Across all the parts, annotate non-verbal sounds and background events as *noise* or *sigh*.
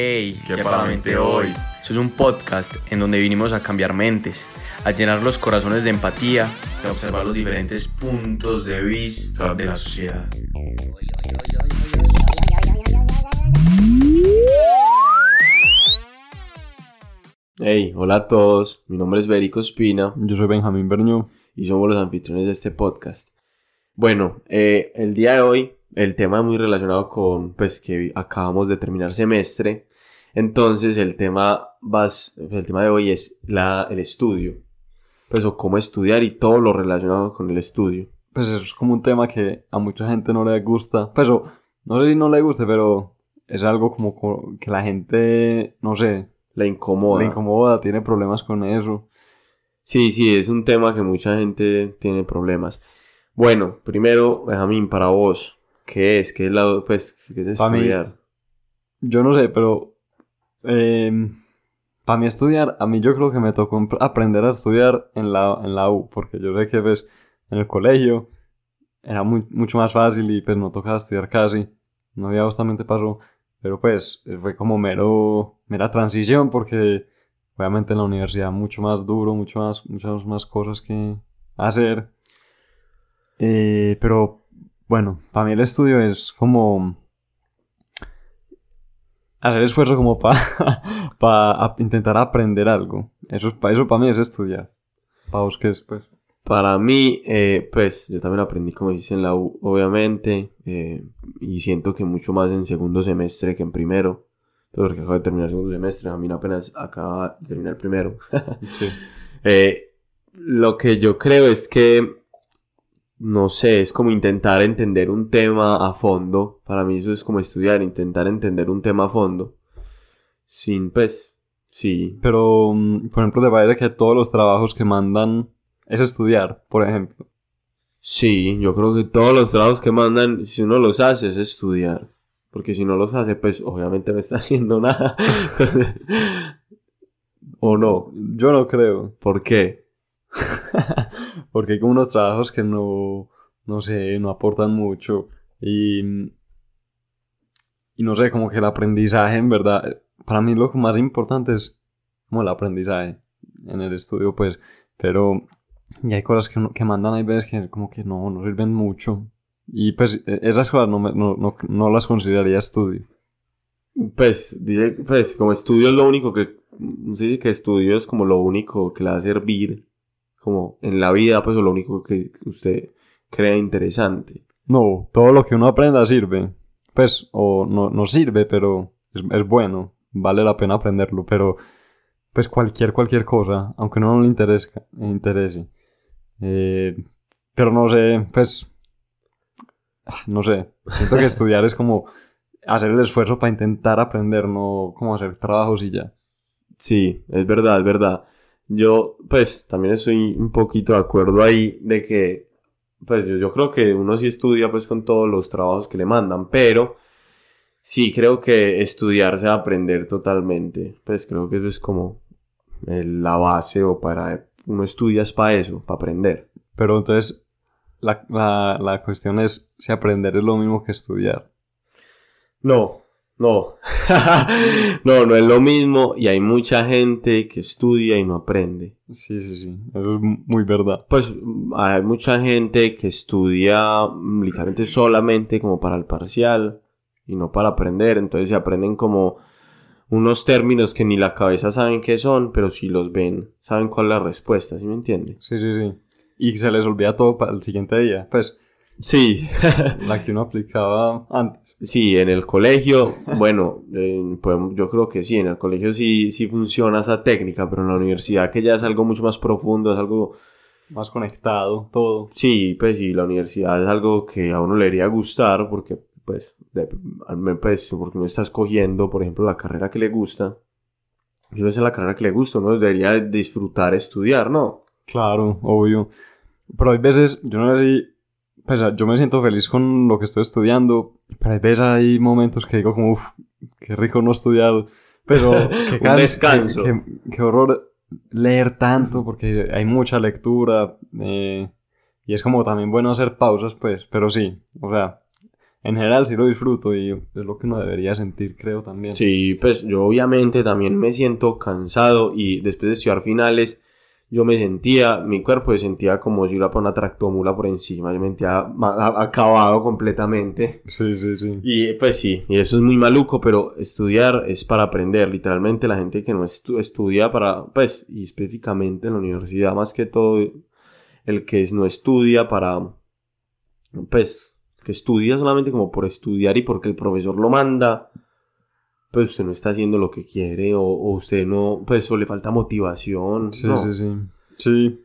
Hey, ¿qué, para la mente hoy? Eso es un podcast en donde vinimos a cambiar mentes, a llenar los corazones de empatía, a observar los diferentes puntos de vista de la sociedad. Hey, hola a todos, mi nombre es Berico Espina. Yo soy Benjamín Berño. Y somos los anfitriones de este podcast. Bueno, eh, el día de hoy el tema es muy relacionado con pues que acabamos de terminar semestre. Entonces el tema, vas, el tema de hoy es la, el estudio. Pues o cómo estudiar y todo lo relacionado con el estudio. Pues es como un tema que a mucha gente no le gusta. Pues no sé si no le guste, pero es algo como que la gente, no sé. Le incomoda. Le incomoda, tiene problemas con eso. Sí, sí, es un tema que mucha gente tiene problemas. Bueno, primero, Benjamín, para vos, ¿Qué es? ¿Qué es, la, pues, ¿qué es estudiar? yo no sé, pero em, para mí estudiar, a mí yo creo que me tocó aprender a estudiar en la, en la U, porque yo sé que pues, en el colegio era mucho más fácil y pues no tocaba estudiar casi, no había justamente pasó, pero pues fue como mero, mera transición porque obviamente en la universidad mucho más duro, mucho más, muchas más cosas que hacer, eh, pero bueno, para mí el estudio es como hacer esfuerzo como para *laughs* para intentar aprender algo. Eso, para eso para mí es estudiar. Para vos qué es, pues. Para mí, eh, pues yo también aprendí como dice en la U, obviamente, eh, y siento que mucho más en segundo semestre que en primero, porque acabo de terminar el segundo semestre, a mí apenas acaba de terminar el primero. *laughs* sí. Eh, lo que yo creo es que no sé, es como intentar entender un tema a fondo. Para mí eso es como estudiar, intentar entender un tema a fondo. Sin, pues, sí. Pero, mm, por ejemplo, ¿te parece que todos los trabajos que mandan es estudiar, por ejemplo? Sí, yo creo que todos los trabajos que mandan, si uno los hace, es estudiar. Porque si no los hace, pues obviamente no está *laughs* haciendo nada. *laughs* ¿O no? Yo no creo. ¿Por qué? *laughs* Porque hay como unos trabajos que no, no sé, no aportan mucho. Y, y no sé, como que el aprendizaje, en verdad, para mí lo más importante es como el aprendizaje en el estudio, pues. Pero y hay cosas que, que mandan hay veces que como que no, no sirven mucho. Y pues e, esas cosas no, no, no, no las consideraría estudio. Pues, dice, pues, como estudio es lo único que, sí, que estudio es como lo único que le va a servir como en la vida, pues lo único que usted crea interesante. No, todo lo que uno aprenda sirve. Pues, o no, no sirve, pero es, es, bueno. Vale la pena aprenderlo, pero pues cualquier, cualquier cosa, aunque no le interese. interese. Eh, pero no sé, pues, no sé. Siento que *laughs* estudiar es como hacer el esfuerzo para intentar aprender, no como hacer trabajos y ya. Sí, es verdad, es verdad. Yo, pues, también estoy un poquito de acuerdo ahí de que, pues, yo, creo que uno sí estudia, pues, con todos los trabajos que le mandan, pero sí creo que estudiarse a aprender totalmente. Pues, creo que eso es como la base o para, uno estudia es para eso, para aprender. Pero entonces, la, la, la cuestión es si aprender es lo mismo que estudiar. No, no, *laughs* no, no es lo mismo y hay mucha gente que estudia y no aprende. Sí, sí, sí, eso es muy verdad. Pues hay mucha gente que estudia literalmente solamente como para el parcial y no para aprender, entonces se aprenden como unos términos que ni la cabeza saben qué son, pero si los ven, saben cuál es la respuesta, ¿sí me entiende? Sí, sí, sí. Y se les olvida todo para el siguiente día, pues. Sí. *laughs* la que uno aplicaba antes. Sí, en el colegio, bueno, pues, yo creo que sí, en el colegio sí, sí funciona esa técnica, pero en la universidad que ya es algo mucho más profundo, es algo... Más conectado, todo. Sí, pues sí, la universidad es algo que a uno le debería gustar porque, pues, pues porque uno está escogiendo, por ejemplo, la carrera que le gusta. Yo no sé la carrera que le gusta, uno debería disfrutar estudiar, ¿no? Claro, obvio. Pero hay veces, yo no sé si pues yo me siento feliz con lo que estoy estudiando, pero hay veces hay momentos que digo como, uff, qué rico no estudiar, pero *laughs* *laughs* Un descanso. Qué, horror leer tanto, porque hay mucha lectura, eh, y es como también bueno hacer pausas, pues, pero sí, o sea, en general sí lo disfruto y es lo que uno debería sentir, creo también. Sí, pues yo obviamente también me siento cansado y después de estudiar finales yo me sentía, mi cuerpo se sentía como si por una tractomula por encima, yo me sentía acabado completamente. Sí, sí, sí. Y pues sí, y eso es muy maluco, pero estudiar es para aprender, literalmente la gente que no estudia para, pues, y específicamente en la universidad, más que todo, el que no estudia para, pues, que estudia solamente como por estudiar y porque el profesor lo manda, pues usted no está haciendo lo que quiere o, usted no, pues o le falta motivación. Sí, sí, sí. Sí.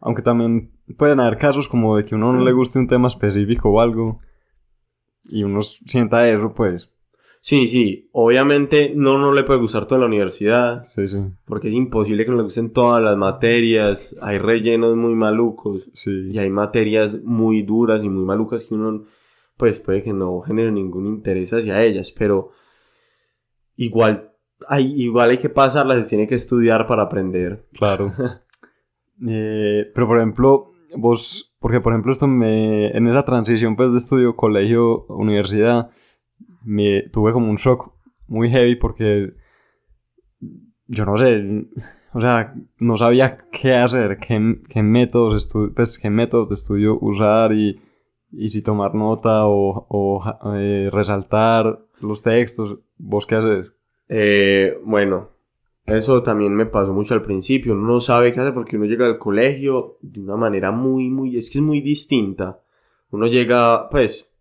Aunque también pueden haber casos como de que uno no le guste un tema específico o algo y uno sienta eso, pues. Sí, sí. Obviamente no, no le puede gustar toda la universidad. Sí, sí. Porque es imposible que no le gusten todas las materias. Hay rellenos muy malucos. Sí. Y hay materias muy duras y muy malucas que uno, pues puede que no genere ningún interés hacia ellas. Pero igual hay, igual hay que pasarlas, se tiene que estudiar para aprender. Claro. *laughs* Eh, pero por ejemplo, vos, porque por ejemplo esto me, en esa transición pues de estudio, colegio, universidad, me tuve como un shock muy heavy porque yo no sé, o sea, no sabía qué hacer, qué, qué métodos, pues, qué métodos de estudio usar y, y si tomar nota o, o eh, resaltar los textos. ¿Vos qué haces? Eh, bueno, eso también me pasó mucho al principio. Uno no sabe qué hacer porque uno llega al colegio de una manera muy, muy, es que es muy distinta. Uno llega, pues,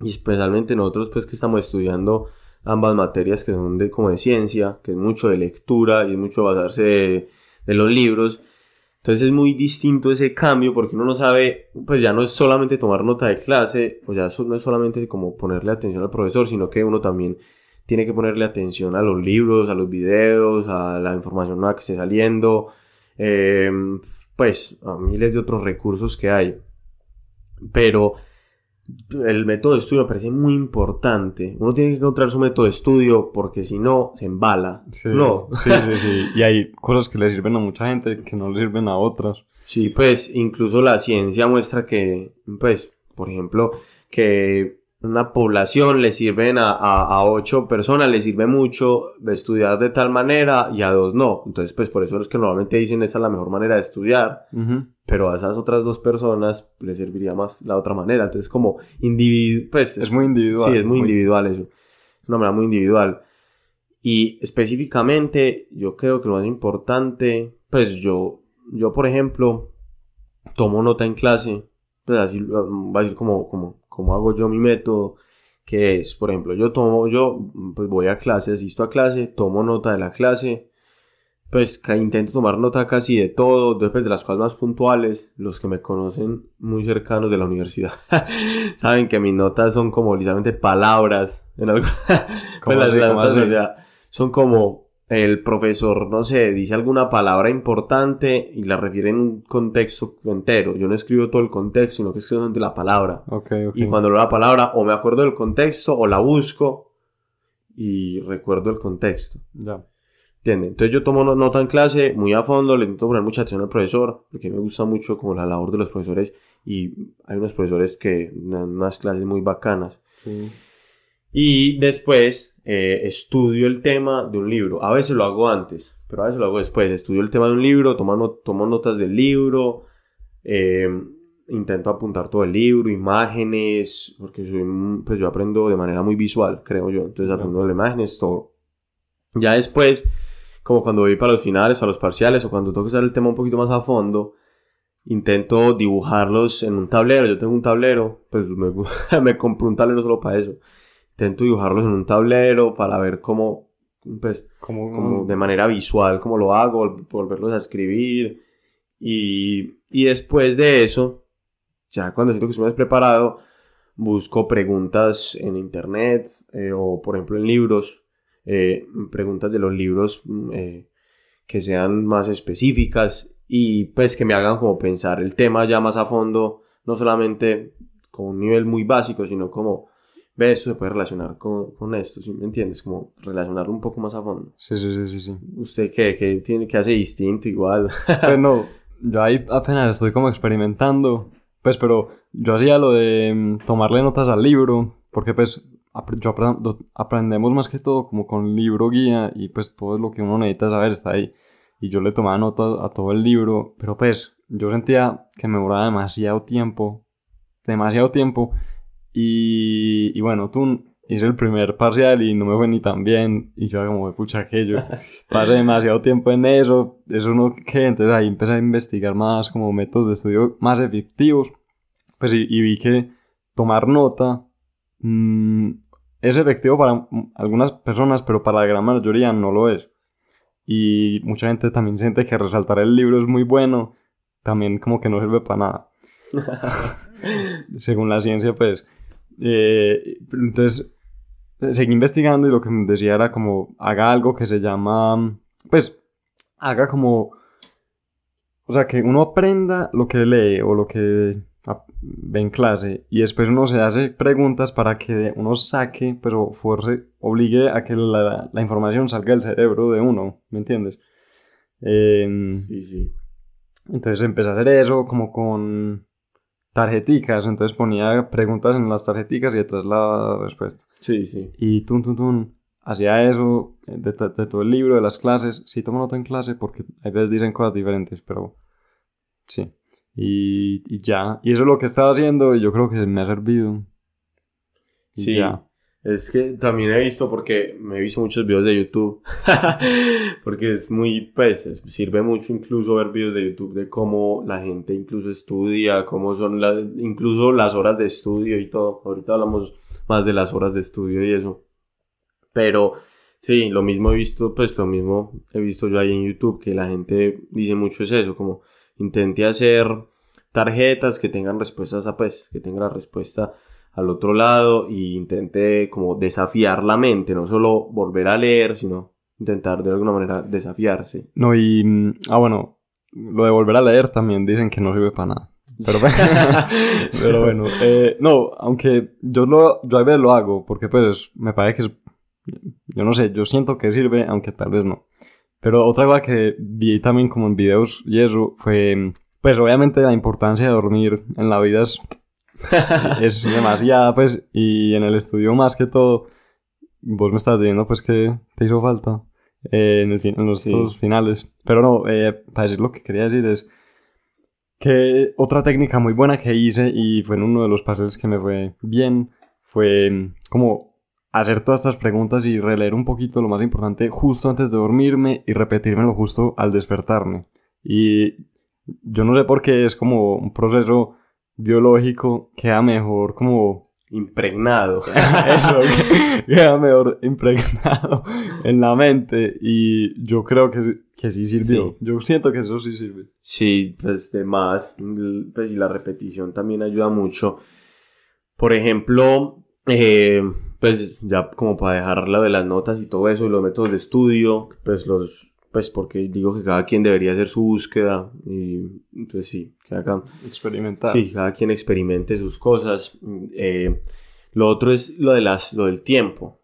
y especialmente nosotros, pues, que estamos estudiando ambas materias que son de, como de ciencia, que es mucho de lectura y es mucho basarse de, los libros. Entonces es muy distinto ese cambio porque uno no sabe, pues ya no es solamente tomar nota de clase, o ya no es solamente como ponerle atención al profesor, sino que uno también tiene que ponerle atención a los libros, a los videos, a la información nueva que esté saliendo, eh, pues a miles de otros recursos que hay. Pero el método de estudio me parece muy importante. Uno tiene que encontrar su método de estudio porque si no, se embala. Sí, no. Sí, sí, sí. Y hay cosas que le sirven a mucha gente que no le sirven a otras. Sí, pues incluso la ciencia muestra que, pues, por ejemplo, que una población le sirven a, a, ocho personas, le sirve mucho de estudiar de tal manera y a dos no. Entonces, pues por eso es que normalmente dicen esa es la mejor manera de estudiar, pero a esas otras dos personas le serviría más la otra manera. Entonces, como individuo, pues es, muy individual. Sí, es muy, individual eso. Es una manera muy individual. Y específicamente, yo creo que lo más importante, pues yo, yo por ejemplo, tomo nota en clase, pues así va a decir como, como cómo hago yo mi método, que es, por ejemplo, yo tomo, yo pues voy a clase, asisto a clase, tomo nota de la clase, pues intento tomar nota casi de todo, después de las cosas más puntuales, los que me conocen muy cercanos de la universidad, *laughs* saben que mis notas son como literalmente palabras, en algo, *laughs* pues las, notas, son como el profesor, no sé, dice alguna palabra importante y la refiere en un contexto entero. Yo no escribo todo el contexto, sino que escribo la palabra. Y cuando leo la palabra, o me acuerdo del contexto, o la busco y recuerdo el contexto. Ya. ¿Entiendes? Entonces yo tomo nota en clase muy a fondo, le intento poner mucha atención al profesor, porque me gusta mucho como la labor de los profesores y hay unos profesores que dan unas clases muy bacanas. Y después eh, estudio el tema de un libro. A veces lo hago antes, pero a veces lo hago después. Estudio el tema de un libro, tomo, tomo notas del libro, em, intento apuntar todo el libro, imágenes, porque soy, pues yo aprendo de manera muy visual, creo yo. Entonces aprendo de imágenes, todo. Ya después, como cuando voy para los finales, para los parciales, o cuando tengo que usar el tema un poquito más a fondo, intento dibujarlos en un tablero. Yo tengo un tablero, pues me, *laughs* me compro un tablero solo para eso intento dibujarlos en un tablero para ver cómo, pues, como, de manera visual, cómo lo hago, volverlos a escribir. Y, y después de eso, ya cuando siento que estoy más preparado, busco preguntas en internet eh, o por ejemplo en libros, eh, preguntas de los libros mm, eh, que sean más específicas y pues que me hagan como pensar el tema ya más a fondo, no solamente con un nivel muy básico, sino como ve, eso se puede relacionar con, con esto, ¿sí me entiendes? Como relacionarlo un poco más a fondo. Sí, sí, sí, sí. sí. ¿Usted qué, qué, tiene, qué hace distinto igual? *laughs* bueno, yo ahí apenas estoy como experimentando, Pues, pero yo hacía lo de mm, tomarle notas al libro, porque pues yo aprendemos más que todo como con libro guía y pues todo lo que uno necesita saber está ahí. Y yo le tomaba notas a todo el libro, pero pues yo sentía que me demoraba demasiado tiempo, demasiado tiempo. Y, y bueno, tú hice el primer parcial y no me fue ni tan bien. Y yo como, pucha, que yo *laughs* pasé demasiado tiempo en eso. Eso no que, entonces ahí empecé a investigar más como métodos de estudio más efectivos. Pues y, vi que tomar nota mmm, es efectivo para algunas personas, pero para la gran mayoría no lo es. Y mucha gente también siente que resaltar el libro es muy bueno, también como que no sirve para nada. *laughs* Según la ciencia, pues. Eh, entonces, seguí investigando y lo que me decía era como haga algo que se llama, pues, haga como, o sea, que uno aprenda lo que lee o lo que ve en clase y después uno se hace preguntas para que uno saque, pero fuerce, obligue a que la, la información salga del cerebro de uno, ¿me entiendes? Em, sí, sí. Entonces empecé a hacer eso como con tarjeticas, entonces ponía preguntas en las tarjeticas y detrás la respuesta. Sí, sí. Y tun, tun, tun, hacía eso de, de, todo el libro, de las clases. Sí tomo nota en clase porque a veces dicen cosas diferentes, pero sí. Y, y ya, y eso es lo que estaba haciendo y yo creo que me ha servido. sí. Ya. Es que también he visto, porque me he visto muchos videos de YouTube, *laughs* porque es muy, pues, sirve mucho incluso ver videos de YouTube de cómo la gente incluso estudia, cómo son las, incluso las horas de estudio y todo. Ahorita hablamos más de las horas de estudio y eso. Pero sí, lo mismo he visto, pues lo mismo he visto yo ahí en YouTube, que la gente dice mucho es eso, como intente hacer tarjetas que tengan respuestas a, pues, que tengan la respuesta al otro lado e intente como desafiar la mente, no solo volver a leer, sino intentar de alguna manera desafiarse. No, y, mm, ah, bueno, lo de volver a leer también dicen que no sirve para nada. Pero, *laughs* pero bueno, eh, no, aunque yo, lo, yo a veces lo hago, porque pues me parece que es, yo no sé, yo siento que sirve, aunque tal vez no. Pero otra cosa que vi también como en videos y eso fue, pues obviamente la importancia de dormir en la vida es *laughs* es demasiada, pues, y en el estudio más que todo, vos me estás diciendo, pues, que te hizo falta eh, en, el fin, en los finales. Pero no, eh, para decir lo que quería decir es que otra técnica muy buena que hice y fue en uno de los pases que me fue bien, fue como hacer todas estas preguntas y releer un poquito lo más importante justo antes de dormirme y repetírmelo justo al despertarme. Y yo no sé por qué es como un proceso biológico queda mejor como impregnado. *laughs* Eso, queda mejor impregnado en la mente y yo creo que, que sí sirvió. Yo siento que eso sí sirve. Sí, pues de más, pues y la repetición también ayuda mucho. Por ejemplo, eh, pues ya como para dejarla de las notas y todo eso y los métodos de estudio, pues los pues porque digo que cada quien debería hacer su búsqueda y pues sí, que haga... Experimentar. Sí, cada quien experimente sus cosas. Eh, lo otro es lo, de las, lo del tiempo,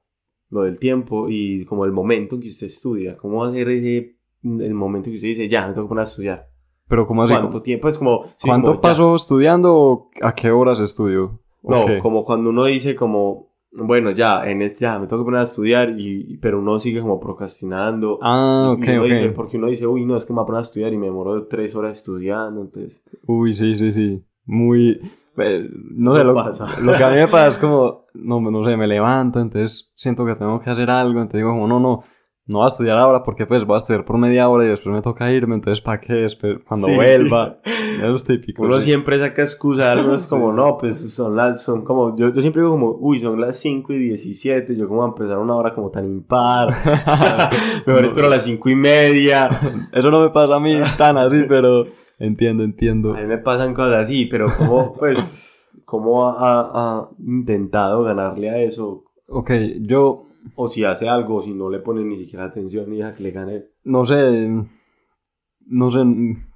lo del tiempo y como el momento en que usted estudia, cómo va a ser ese, el momento que usted dice, ya, me tengo que poner a estudiar. Pero ¿cómo así? ¿Cuánto tiempo? Es como... ¿Cuánto paso estudiando o a qué horas estudio? No, como cuando uno dice como bueno, ya, en este, ya, me tengo que poner a estudiar, y, pero uno sigue como procrastinando. Ah, ok, ok. porque uno dice, uy, no, es que me voy a poner a estudiar y me demoro tres horas estudiando, entonces... Uy, sí, sí, sí. Muy... Eh, no sé, lo, lo, que a mí me pasa es *laughs* como, no, no sé, me levanto, entonces siento que tengo que hacer algo, entonces digo como, no, no, no voy a estudiar ahora porque pues voy a estudiar por media hora y después me toca irme, entonces ¿para qué? cuando vuelva. Eso es típico. Uno siempre saca excusa, algo es *laughs* como, no, pues son las, son como, yo, yo siempre digo como, uy, son las 5 y 17, yo como voy a empezar una hora como tan impar. *laughs* Mejor espero las 5 y media. Eso no me pasa a mí *laughs* tan así, pero entiendo, entiendo. A mí me pasan cosas así, pero como, pues, ¿cómo ha, ha intentado ganarle a eso? Ok, yo *laughs* o si hace algo, si no le pone ni siquiera atención y deja que le gane. No sé, no sé,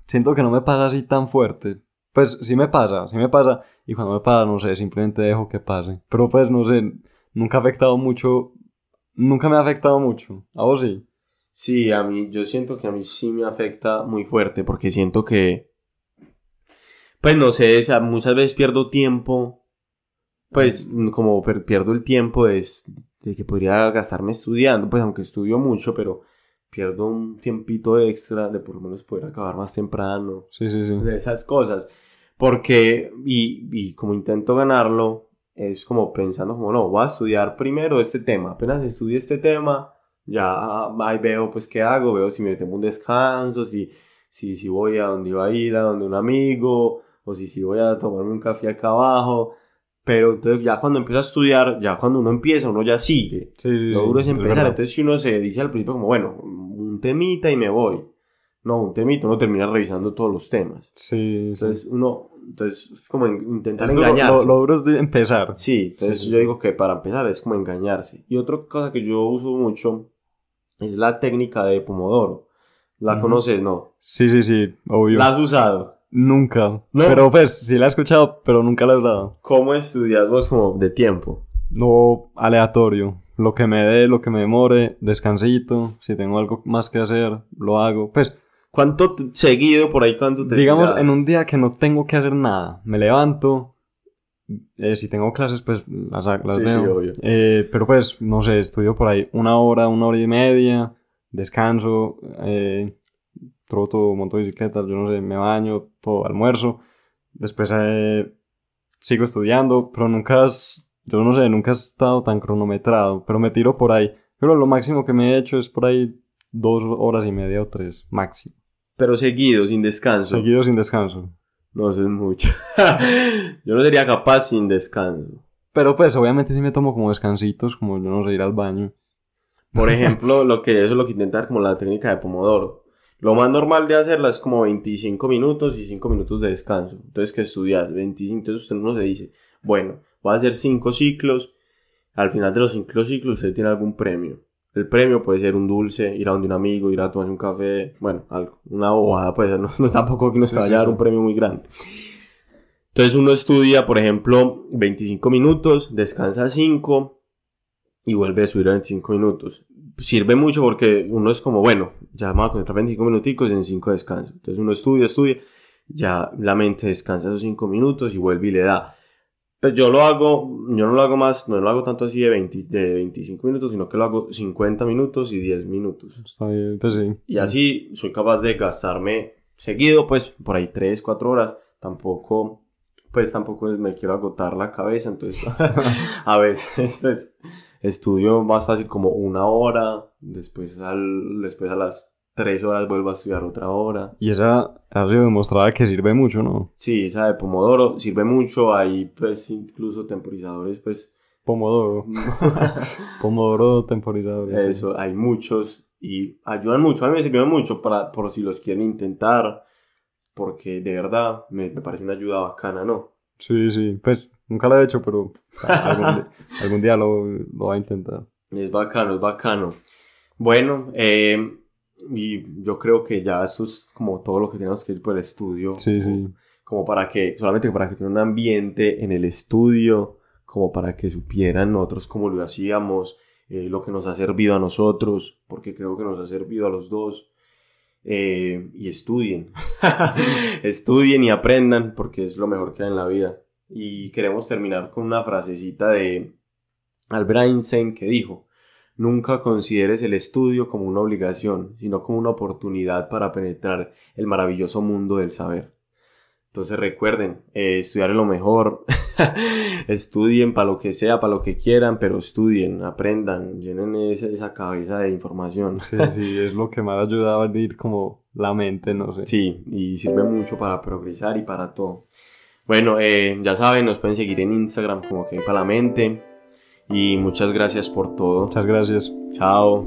siento que no me pasa así tan fuerte. Pues sí me pasa, sí me pasa. Y cuando me pasa, no sé, simplemente dejo que pase. Pero pues no sé, nunca ha afectado mucho. Nunca me ha afectado mucho. ¿A vos sí? Sí, a mí, yo siento que a mí sí me afecta muy fuerte porque siento que Pues no sé, o muchas veces pierdo tiempo, pues como pierdo el tiempo de, de que podría gastarme estudiando, pues aunque estudio mucho, pero pierdo un tiempito extra de por lo menos poder acabar más temprano, Sí, sí, sí. de esas cosas. Porque, y, y como intento ganarlo, es como pensando como, no, voy a estudiar primero este tema. Apenas estudie este tema, ya ahí veo pues qué hago, veo si me tomo un descanso, si, si, si voy a donde iba a ir, a donde un amigo, o si, si voy a tomarme un café acá abajo. Pero entonces ya cuando empiezo a estudiar, ya cuando uno empieza, uno ya sigue. Sí, sí, Lo sí, duro es empezar. verdad. Entonces, si uno se dice al principio, como bueno, un temita y me voy. No, un temita, uno termina revisando todos los temas. Sí, sí. Entonces, uno, entonces es como en- intentar Es engañarse. Lo, lo duro es de empezar. Sí, entonces Sí, sí, yo sí. digo que para empezar es como engañarse. Y otra cosa que yo uso mucho es la técnica de Pomodoro. ¿La Ujú. conoces? No. Sí, sí, sí, obvio. ¿La has usado? Nunca. No. Pero pues, sí la he escuchado, pero nunca la he usado. ¿Cómo estudias vos como de tiempo? No aleatorio. Lo que me dé, lo que me demore, descansito. Si tengo algo más que hacer, lo hago. Pues, ¿Cuánto seguido por ahí cuánto te digamos, tiras? en un día que no tengo que hacer nada, me levanto. eh, si tengo clases, pues las, las Sí, sí, veo. obvio. Eh, pero pues, no sé, estudio por ahí una hora, una hora y media. Descanso. Eh, troto, monto bicicleta, yo no sé, me baño, todo, almuerzo. Después eh, sigo estudiando, pero nunca, has- yo no sé, nunca he estado tan cronometrado, pero me tiro por ahí. Pero lo máximo que me he hecho es por ahí dos horas y media o tres, máximo. Pero seguido, sin descanso. Seguido sin descanso. No, eso es mucho. *laughs* yo no sería capaz sin descanso. Pero pues obviamente sí me tomo como descansitos, como yo no sé, ir al baño. Por *laughs* ejemplo, lo que eso es lo que intentar como la técnica de Pomodoro. Lo más normal de hacerla es como 25 minutos y 5 minutos de descanso. Entonces, que estudias? 25. Entonces, usted uno se dice, bueno, voy a hacer 5 ciclos. Al final de los 5 ciclos, usted tiene algún premio. El premio puede ser un dulce, ir a donde un amigo, ir a tomarse un café, bueno, algo. Una bobada, pues no, no tampoco que nos Sí, vaya sí, a dar sí. un premio muy grande. Entonces, uno estudia, por ejemplo, 25 minutos, descansa 5 y vuelve a subir a 25 minutos. Sirve mucho porque uno es como, bueno, ya vamos a concentrar 25 minuticos en 5 descansos. Entonces uno estudia, estudia, ya la mente descansa esos 5 minutos y vuelve y le da. Pues yo lo hago, yo no lo hago más, no lo hago tanto así de, 20 de 25 minutos, sino que lo hago 50 minutos y 10 minutos. Está bien, pues sí. Y así soy capaz de gastarme seguido, pues por ahí 3, 4 horas. Tampoco, pues tampoco me quiero agotar la cabeza, entonces *laughs* a veces pues, estudio más fácil como una hora, después, al, después a las 3 horas vuelvo a estudiar otra hora. Y esa ha sido demostrada que sirve mucho, ¿no? Sí, esa de Pomodoro sirve mucho, hay pues incluso temporizadores, pues Pomodoro. *laughs* *laughs* Pomodoro temporizador. sí. eso, hay muchos y ayudan mucho, a mí me sirvieron mucho para, por si los quieren intentar, porque de verdad me, me parece una ayuda bacana, ¿no? Sí, sí. Pues nunca lo he hecho, pero *laughs* algún, día lo, lo voy a intentar. Es bacano, es bacano. Bueno, eh, y yo creo que ya eso es como todo lo que tenemos que ir por el estudio. Sí, como, sí. como para que, solamente para que tuviera un ambiente en el estudio, como para que supieran nosotros cómo lo hacíamos, eh, lo que nos ha servido a nosotros, porque creo que nos ha servido a los dos. Eh, y estudien, *laughs* estudien y aprendan, porque es lo mejor que hay en la vida. Y queremos terminar con una frasecita de Albert Einstein que dijo, Nunca consideres el estudio como una obligación, sino como una oportunidad para penetrar el maravilloso mundo del saber. Entonces recuerden, eh, estudiar es lo mejor. *laughs* estudien para lo que sea, para lo que quieran, pero estudien, aprendan, llenen esa, esa cabeza de información. Sí, sí, *laughs* es lo que más ayuda a abrir como la mente, no sé. Sí, y sirve mucho para progresar y para todo. Bueno, eh, ya saben, nos pueden seguir en Instagram como que para la mente. Y muchas gracias por todo. Muchas gracias. Chao.